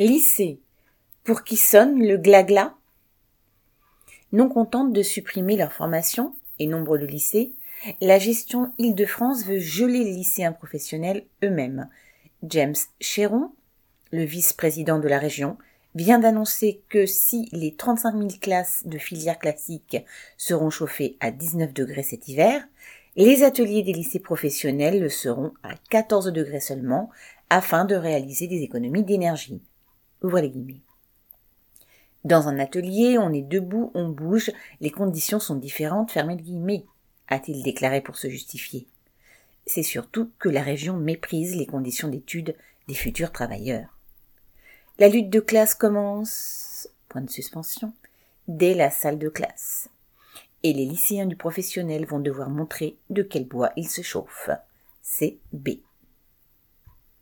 Lycée. Pour qui sonne le glagla? Non contente de supprimer leur formation, et nombre de lycées, la gestion Île-de-France veut geler les lycéens professionnels eux-mêmes. James Chéron, le vice-président de la région, vient d'annoncer que si les 35 000 classes de filières classiques seront chauffées à 19 degrés cet hiver, les ateliers des lycées professionnels le seront à 14 degrés seulement afin de réaliser des économies d'énergie. Dans un atelier, on est debout, on bouge, les conditions sont différentes, fermez les guillemets, a-t-il déclaré pour se justifier. C'est surtout que la région méprise les conditions d'études des futurs travailleurs. La lutte de classe commence, point de suspension, dès la salle de classe et les lycéens du professionnel vont devoir montrer de quel bois ils se chauffent. C'est B.